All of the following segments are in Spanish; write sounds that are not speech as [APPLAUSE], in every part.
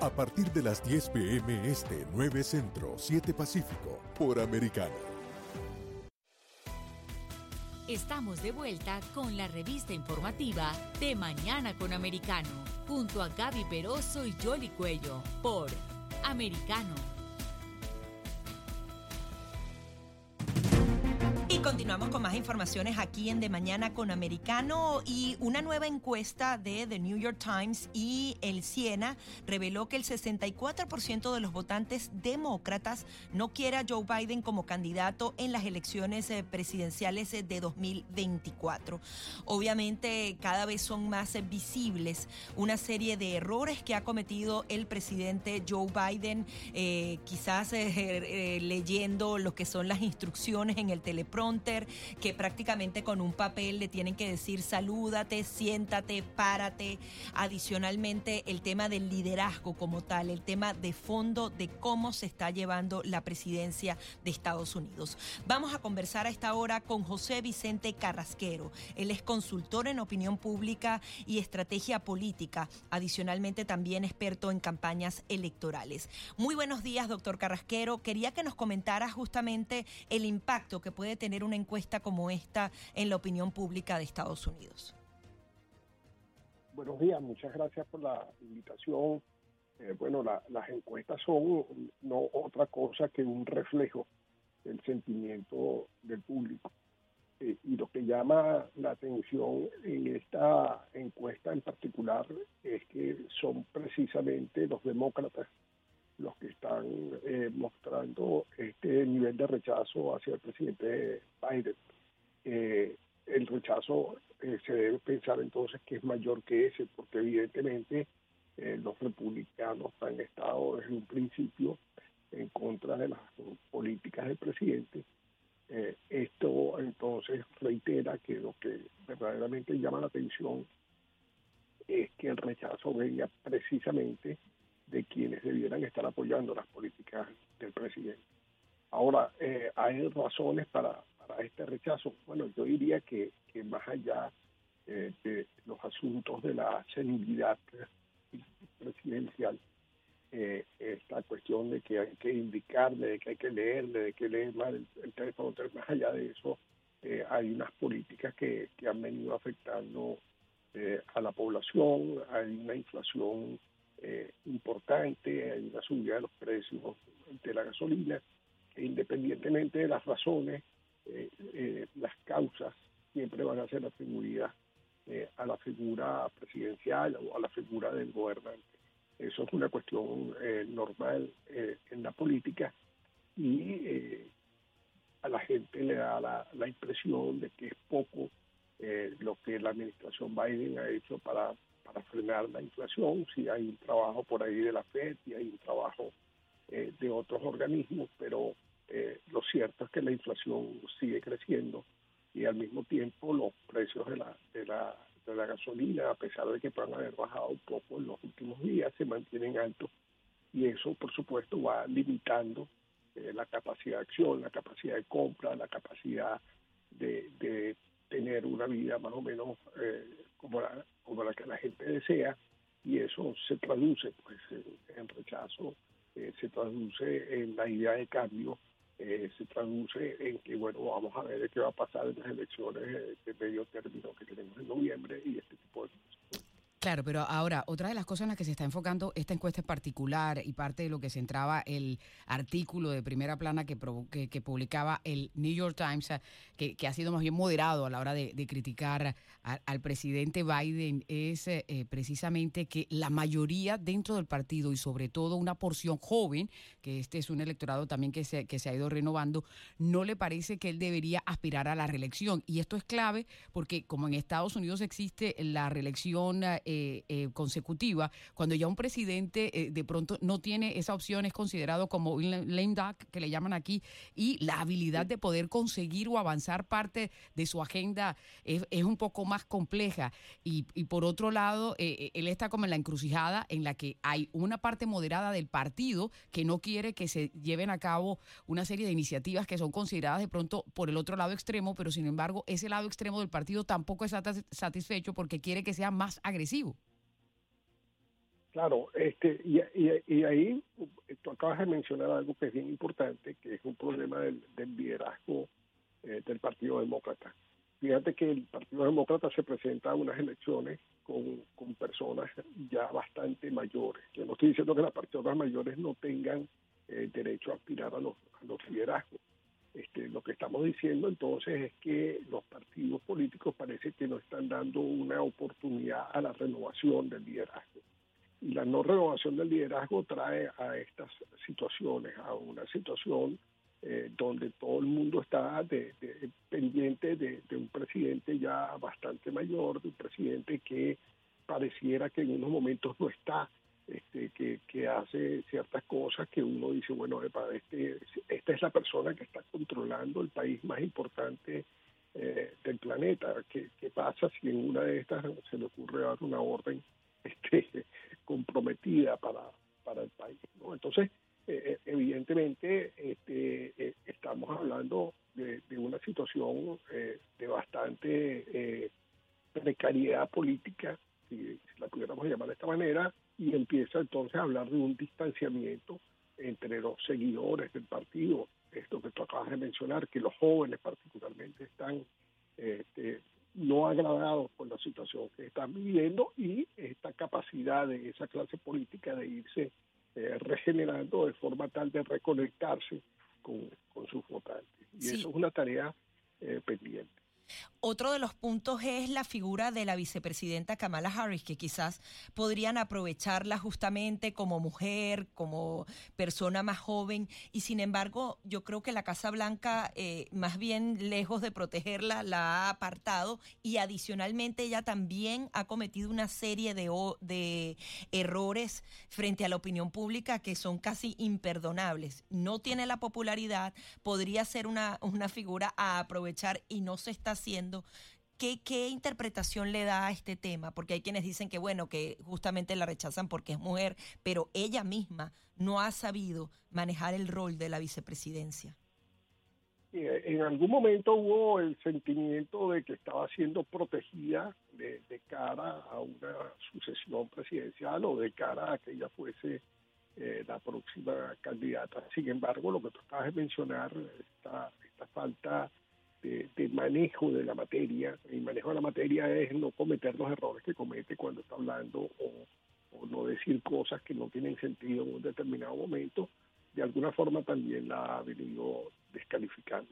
A partir de las 10 pm este, 9 Centro, 7 Pacífico, por Americano. Estamos de vuelta con la revista informativa de Mañana con Americano, junto a Gaby Peroso y Jolly Cuello, por Americano. Continuamos con más informaciones aquí en De Mañana con Americano y una nueva encuesta de The New York Times y el Siena reveló que el 64% de los votantes demócratas no quiere a Joe Biden como candidato en las elecciones eh, presidenciales eh, de 2024. Obviamente cada vez son más eh, visibles una serie de errores que ha cometido el presidente Joe Biden, quizás [LAUGHS] leyendo lo que son las instrucciones en el que prácticamente con un papel le tienen que decir salúdate, siéntate, párate. Adicionalmente, el tema del liderazgo como tal, el tema de fondo de cómo se está llevando la presidencia de Estados Unidos. Vamos a conversar a esta hora con José Vicente Carrasquero. Él es consultor en opinión pública y estrategia política, adicionalmente también experto en campañas electorales. Muy buenos días, doctor Carrasquero. Quería que nos comentara justamente el impacto que puede tener tener una encuesta como esta en la opinión pública de Estados Unidos? Buenos días, muchas gracias por la invitación. Eh, bueno, las encuestas son no otra cosa que un reflejo del sentimiento del público. Eh, y lo que llama la atención en esta encuesta en particular es que son precisamente los demócratas los que están eh, mostrando este nivel de rechazo hacia el presidente Biden. Eh, el rechazo eh, se debe pensar entonces que es mayor que ese, porque evidentemente los republicanos han estado desde un principio en contra de las políticas del presidente. esto entonces reitera que lo que verdaderamente llama la atención es que el rechazo venga precisamente de quienes debieran estar apoyando las políticas del presidente. Ahora, eh, hay razones para, este rechazo. Bueno, yo diría que, más allá eh, de los asuntos de la senilidad presidencial, eh, esta cuestión de que hay que indicarle, de que hay que leerle, de que leer más el, teléfono, más allá de eso, eh, hay unas políticas que han venido afectando a la población, hay una inflación eh, importante, hay una subida de los precios de la gasolina, e independientemente de las razones, eh, eh, las causas siempre van a ser atribuidas a la figura presidencial o a la figura del gobernante. Eso es una cuestión normal en la política y a la gente le da la, la impresión de que es poco lo que la administración Biden ha hecho para para frenar la inflación, si hay un trabajo por ahí de la FED y hay un trabajo eh, de otros organismos, pero eh, lo cierto es que la inflación sigue creciendo y al mismo tiempo los precios de la, de la, de la gasolina, a pesar de que puedan haber bajado un poco en los últimos días, se mantienen altos y eso por supuesto va limitando eh, la capacidad de acción, la capacidad de compra, la capacidad de, de tener una vida más o menos como la, como la que la gente desea y eso se traduce pues en, rechazo, eh, se traduce en la idea de cambio, eh, se traduce en que bueno vamos a ver qué va a pasar en las elecciones de medio término que tenemos en noviembre y este. Claro, pero ahora, otra de las cosas en las que se está enfocando esta encuesta en particular y parte de lo que centraba el artículo de primera plana que, que, publicaba el New York Times, que, que, ha sido más bien moderado a la hora de, criticar al presidente Biden, es eh, precisamente que la mayoría dentro del partido y sobre todo una porción joven, que este es un electorado también que se, que se ha ido renovando, no le parece que él debería aspirar a la reelección. Y esto es clave porque como en Estados Unidos existe la reelección eh, eh, consecutiva, cuando ya un presidente eh, de pronto no tiene esa opción, es considerado como un lame duck, que le llaman aquí, y la habilidad de poder conseguir o avanzar parte de su agenda es, un poco más compleja. Y, por otro lado, él está como en la encrucijada en la que hay una parte moderada del partido que no quiere que se lleven a cabo una serie de iniciativas que son consideradas de pronto por el otro lado extremo, pero sin embargo ese lado extremo del partido tampoco está satisfecho porque quiere que sea más agresivo Claro, este, y, y, ahí tú acabas de mencionar algo que es bien importante, que es un problema del, liderazgo eh, del Partido Demócrata. Fíjate que el Partido Demócrata se presenta a unas elecciones con, personas ya bastante mayores. Yo no estoy diciendo que las personas mayores no tengan eh, derecho a aspirar a los liderazgos. Este, lo que estamos diciendo entonces es que los partidos políticos parece que no están dando una oportunidad a la renovación del liderazgo. Y la no renovación del liderazgo trae a estas situaciones, a una situación eh, donde todo el mundo está de, pendiente de, un presidente ya bastante mayor, de un presidente que pareciera que en unos momentos no está, este, que, hace ciertas cosas que uno dice, bueno, este, esta es la persona que está controlando el país más importante eh, del planeta. ¿Qué, ¿Qué, pasa si en una de estas se le ocurre dar una orden [LAUGHS] este, comprometida para, para el país. ¿no? Entonces, eh, eh, evidentemente, este, estamos hablando de, una situación de bastante precariedad política, si, la pudiéramos llamar de esta manera, y empieza entonces a hablar de un distanciamiento entre los seguidores del partido, esto que tú acabas de mencionar, que los jóvenes particularmente están este, no agradados por la situación que están viviendo y esta capacidad de esa clase política de irse eh, regenerando de forma tal de reconectarse con, sus votantes. Y eso es una tarea eh, pendiente. Otro de los puntos es la figura de la vicepresidenta Kamala Harris, que quizás podrían aprovecharla justamente como mujer, como persona más joven, y sin embargo yo creo que la Casa Blanca, eh, más bien lejos de protegerla, la ha apartado y adicionalmente ella también ha cometido una serie de, de errores frente a la opinión pública que son casi imperdonables. No tiene la popularidad, podría ser una, una figura a aprovechar y no se está haciendo ¿Qué, ¿Qué, interpretación le da a este tema? Porque hay quienes dicen que, bueno, que justamente la rechazan porque es mujer, pero ella misma no ha sabido manejar el rol de la vicepresidencia. Eh, en algún momento hubo el sentimiento de que estaba siendo protegida de, cara a una sucesión presidencial o de cara a que ella fuese eh, la próxima candidata. Sin embargo, lo que tú acabas de mencionar, esta, esta falta de, manejo de la materia. El manejo de la materia es no cometer los errores que comete cuando está hablando o, no decir cosas que no tienen sentido en un determinado momento. De alguna forma también la ha venido descalificando.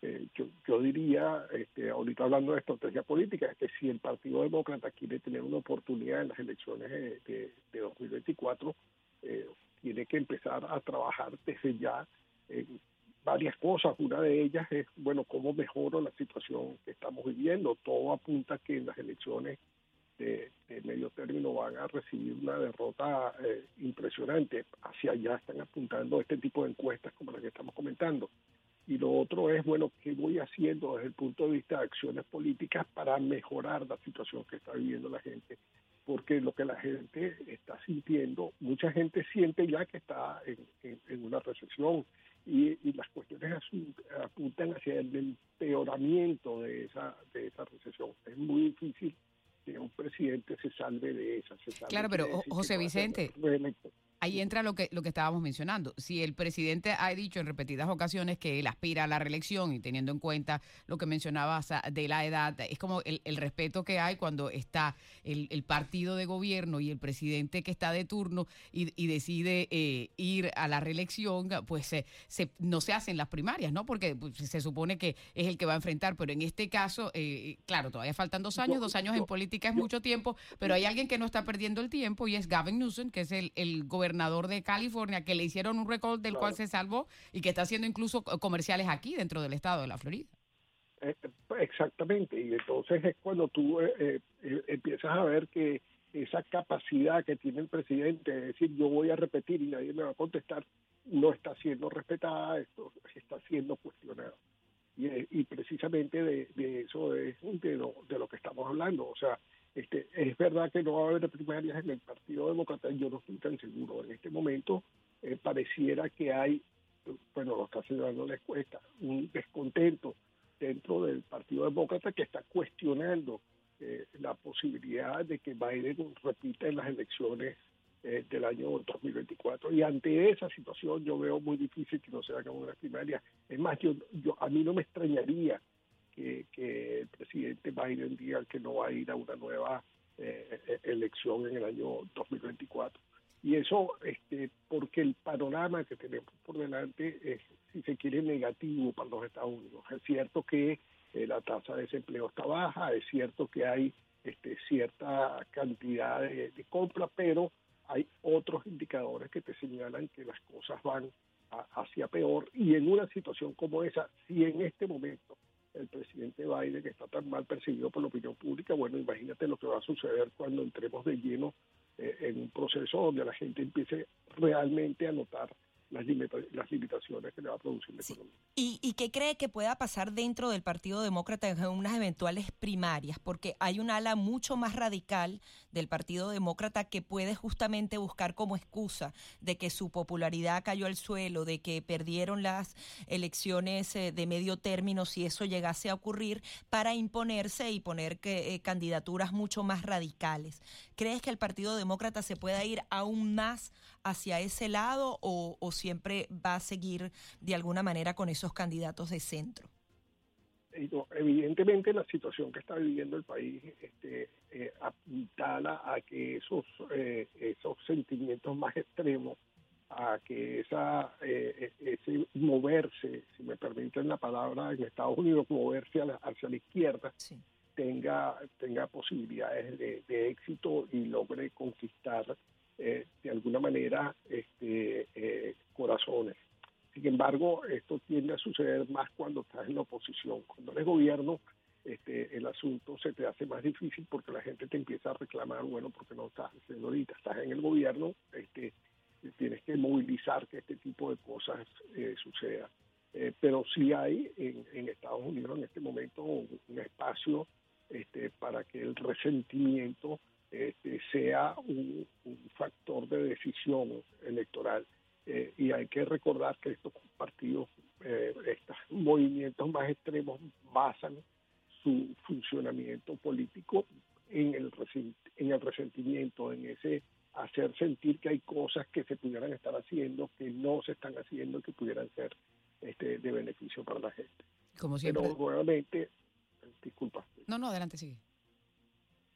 Eh, yo, diría, este, ahorita hablando de estrategia política, que si el Partido Demócrata quiere tener una oportunidad en las elecciones de, 2024, eh, tiene que empezar a trabajar desde ya en varias cosas. Una de ellas es, bueno, cómo mejoro la situación que estamos viviendo. Todo apunta que en las elecciones de, medio término van a recibir una derrota eh, impresionante. Hacia allá están apuntando este tipo de encuestas como la que estamos comentando. Y lo otro es, bueno, ¿qué voy haciendo desde el punto de vista de acciones políticas para mejorar la situación que está viviendo la gente? Porque lo que la gente está sintiendo, mucha gente siente ya que está en una recesión, y, las cuestiones apuntan hacia el empeoramiento de esa, de esa recesión. Es muy difícil que un presidente se salve de esa. claro, pero José Vicente, ahí entra lo que, lo que estábamos mencionando. Si el presidente ha dicho en repetidas ocasiones que él aspira a la reelección y teniendo en cuenta lo que mencionabas de la edad, es como el, respeto que hay cuando está el, partido de gobierno y el presidente que está de turno y, decide eh, ir a la reelección, pues se, no se hacen las primarias, ¿no? Porque pues, se supone que es el que va a enfrentar, pero en este caso, eh, claro, todavía faltan dos años, dos años en política es mucho tiempo, pero hay alguien que no está perdiendo el tiempo y es Gavin Newsom, que es el, el gobernador gobernador de California, que le hicieron un récord del cual se salvó y que está haciendo incluso comerciales aquí dentro del estado de la Florida. Eh, exactamente, y entonces es cuando tú eh, eh, empiezas a ver que esa capacidad que tiene el presidente de decir yo voy a repetir y nadie me va a contestar, no está siendo respetada, esto está siendo cuestionado. Y, precisamente de, eso es de lo, de lo que estamos hablando. O sea, este, es verdad que no va a haber primarias en el Partido Demócrata, yo no estoy tan seguro. En este momento eh, pareciera que hay, bueno, lo está señalando la encuesta, un descontento dentro del Partido Demócrata que está cuestionando eh, la posibilidad de que Biden repita en las elecciones eh, del año 2024. Y ante esa situación yo veo muy difícil que no se hagan unas primarias. Es más, yo, yo a mí no me extrañaría que, el presidente Biden diga que no va a ir a una nueva eh, eh, elección en el año 2024. Y eso este, porque el panorama que tenemos por delante es, si se quiere, negativo para los Estados Unidos. Es cierto que la tasa de desempleo está baja, es cierto que hay este, cierta cantidad de, de compra, pero hay otros indicadores que te señalan que las cosas van hacia peor y en una situación como esa, si en este momento el presidente Biden está tan mal percibido por la opinión pública, bueno, imagínate lo que va a suceder cuando entremos de lleno eh, en un proceso donde la gente empiece realmente a notar las, las limitaciones que le va a producir la economía. ¿Y, ¿Y qué cree que pueda pasar dentro del Partido Demócrata en unas eventuales primarias? Porque hay un ala mucho más radical del Partido Demócrata que puede justamente buscar como excusa de que su popularidad cayó al suelo, de que perdieron las elecciones eh, de medio término, si eso llegase a ocurrir, para imponerse y poner que, eh, candidaturas mucho más radicales. ¿Crees que el Partido Demócrata se pueda ir aún más hacia ese lado o, o siempre va a seguir de alguna manera con esos candidatos de centro? Evidentemente la situación que está viviendo el país este, eh, apuntala a que esos, eh, esos sentimientos más extremos, a que esa, eh, ese moverse, si me permiten la palabra, en Estados Unidos, moverse hacia la izquierda, tenga, tenga posibilidades de, de, éxito y logre conquistar eh, de alguna manera este, eh, corazones. Sin embargo, esto tiende a suceder más cuando estás en la oposición. Cuando eres gobierno, este, el asunto se te hace más difícil porque la gente te empieza a reclamar, bueno, porque no estás haciendo ahorita, estás en el gobierno, este, tienes que movilizar que este tipo de cosas eh, sucedan. Eh, pero sí hay en, en, Estados Unidos en este momento un, un espacio este, para que el resentimiento este, sea un, factor de decisión electoral. Eh, y hay que recordar que estos partidos, eh, estos movimientos más extremos basan su funcionamiento político en el, en el resentimiento, en ese hacer sentir que hay cosas que se pudieran estar haciendo, que no se están haciendo, que pudieran ser este, de beneficio para la gente. Como siempre. Pero nuevamente, disculpa. No, no, adelante, sigue.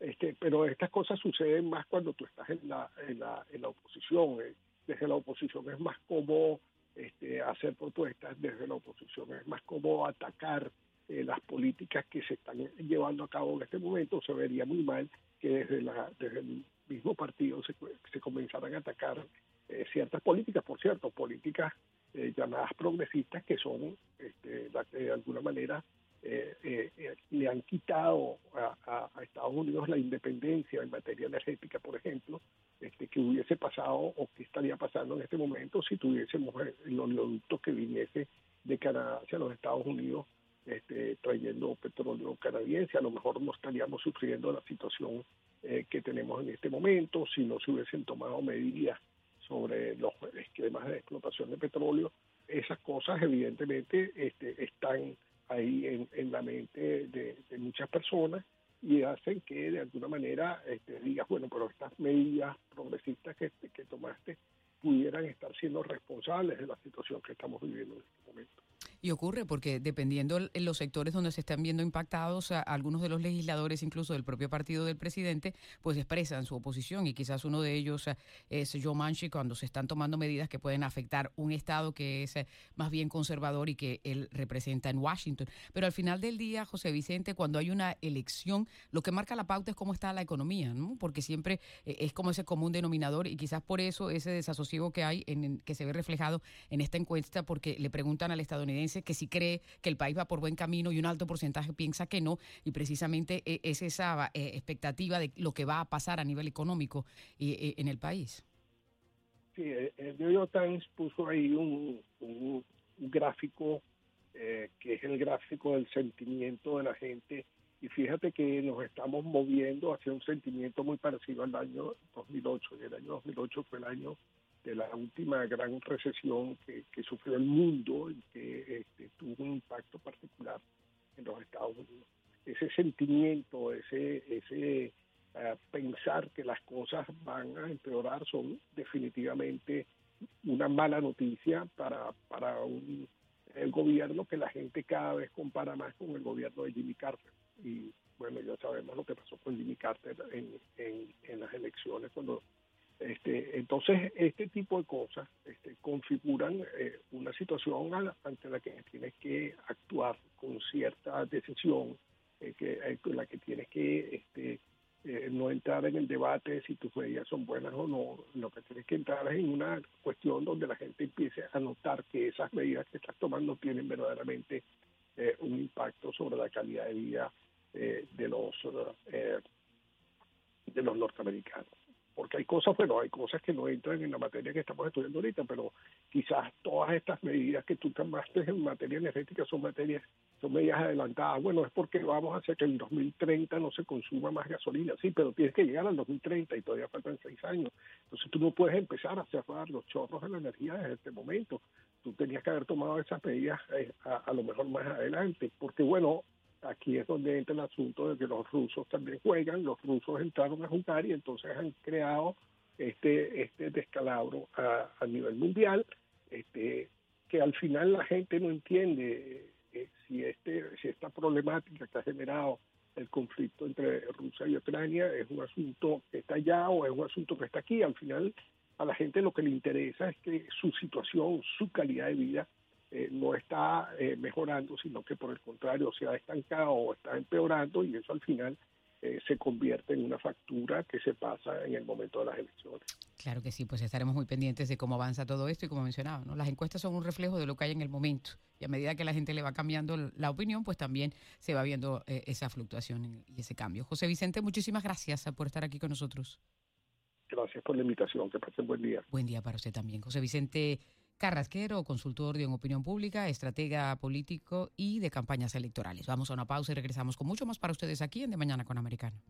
Este, pero estas cosas suceden más cuando tú estás en la, en la, en la oposición. Eh. Desde la oposición es más como este, hacer propuestas, desde la oposición es más como atacar eh, las políticas que se están llevando a cabo en este momento. Se vería muy mal que desde, la, desde el mismo partido se, se comenzaran a atacar eh, ciertas políticas, por cierto, políticas llamadas progresistas que son este, las que de alguna manera eh, eh, eh, le han quitado a, Estados Unidos la independencia en materia energética, por ejemplo, este, que hubiese pasado o que estaría pasando en este momento si tuviésemos los oleoductos que viniese de Canadá hacia los Estados Unidos este, trayendo petróleo canadiense. A lo mejor no estaríamos sufriendo la situación que tenemos en este momento si no se hubiesen tomado medidas sobre los esquemas de explotación de petróleo. Esas cosas evidentemente este, están ahí en, la mente de, muchas personas y hacen que de alguna manera este, digas, bueno, pero estas medidas progresistas que, que tomaste pudieran estar siendo responsables de la situación que estamos viviendo en este momento. Y ocurre porque dependiendo en los sectores donde se están viendo impactados, algunos de los legisladores, incluso del propio partido del presidente, pues expresan su oposición y quizás uno de ellos es Joe Manchin cuando se están tomando medidas que pueden afectar un estado que es eh, más bien conservador y que él representa en Washington. Pero al final del día, José Vicente, cuando hay una elección, lo que marca la pauta es cómo está la economía, ¿no? Porque siempre eh, es como ese común denominador y quizás por eso ese desasosiego que hay, en, que se ve reflejado en esta encuesta, porque le preguntan al estadounidense que sí cree que el país va por buen camino y un alto porcentaje piensa que no, y precisamente eh, es esa eh, expectativa de lo que va a pasar a nivel económico eh, en el país. Sí, el New York Times puso ahí un, gráfico que es el gráfico del sentimiento de la gente y fíjate que nos estamos moviendo hacia un sentimiento muy parecido al año 2008 y el año 2008 fue el año de la última gran recesión que, sufrió el mundo y que este, tuvo un impacto particular en los Estados Unidos. Ese sentimiento, ese, ese eh, pensar que las cosas van a empeorar son definitivamente una mala noticia para, para un, el gobierno que la gente cada vez compara más con el gobierno de Jimmy Carter. Y bueno, ya sabemos lo que pasó con Jimmy Carter en, en, las elecciones cuando este, entonces, este tipo de cosas este, configuran eh, una situación ante la que tienes que actuar con cierta decisión, eh, que, eh, con la que tienes que este, no entrar en el debate de si tus medidas son buenas o no, lo que tienes que entrar es en una cuestión donde la gente empiece a notar que esas medidas que estás tomando tienen verdaderamente un impacto sobre la calidad de vida de los de los norteamericanos porque hay cosas, bueno, hay cosas que no entran en la materia que estamos estudiando ahorita, pero quizás todas estas medidas que tú tomaste en materia energética son materias, son medidas adelantadas. Bueno, es porque vamos a que en 2030 no se consuma más gasolina, sí, pero tienes que llegar al 2030 y todavía faltan seis años. Entonces tú no puedes empezar a cerrar los chorros de la energía desde este momento. Tú tenías que haber tomado esas medidas eh, a lo mejor más adelante, porque bueno, aquí es donde entra el asunto de que los rusos también juegan, los rusos entraron a jugar y entonces han creado este este descalabro a, nivel mundial, este que al final la gente no entiende eh, si este si esta problemática que ha generado el conflicto entre Rusia y Ucrania es un asunto que está allá o es un asunto que está aquí. Al final a la gente lo que le interesa es que su situación, su calidad de vida eh, no está eh, mejorando, sino que por el contrario se ha estancado o está empeorando y eso al final eh, se convierte en una factura que se pasa en el momento de las elecciones. Claro que sí, pues estaremos muy pendientes de cómo avanza todo esto y como mencionaba, ¿no? las encuestas son un reflejo de lo que hay en el momento y a medida que la gente le va cambiando la opinión, pues también se va viendo esa fluctuación y ese cambio. José Vicente, muchísimas gracias por estar aquí con nosotros. Gracias por la invitación, que pasen buen día. Buen día para usted también. José Vicente Carrasquero, consultor de opinión pública, estratega político y de campañas electorales. Vamos a una pausa y regresamos con mucho más para ustedes aquí en De Mañana con Americano.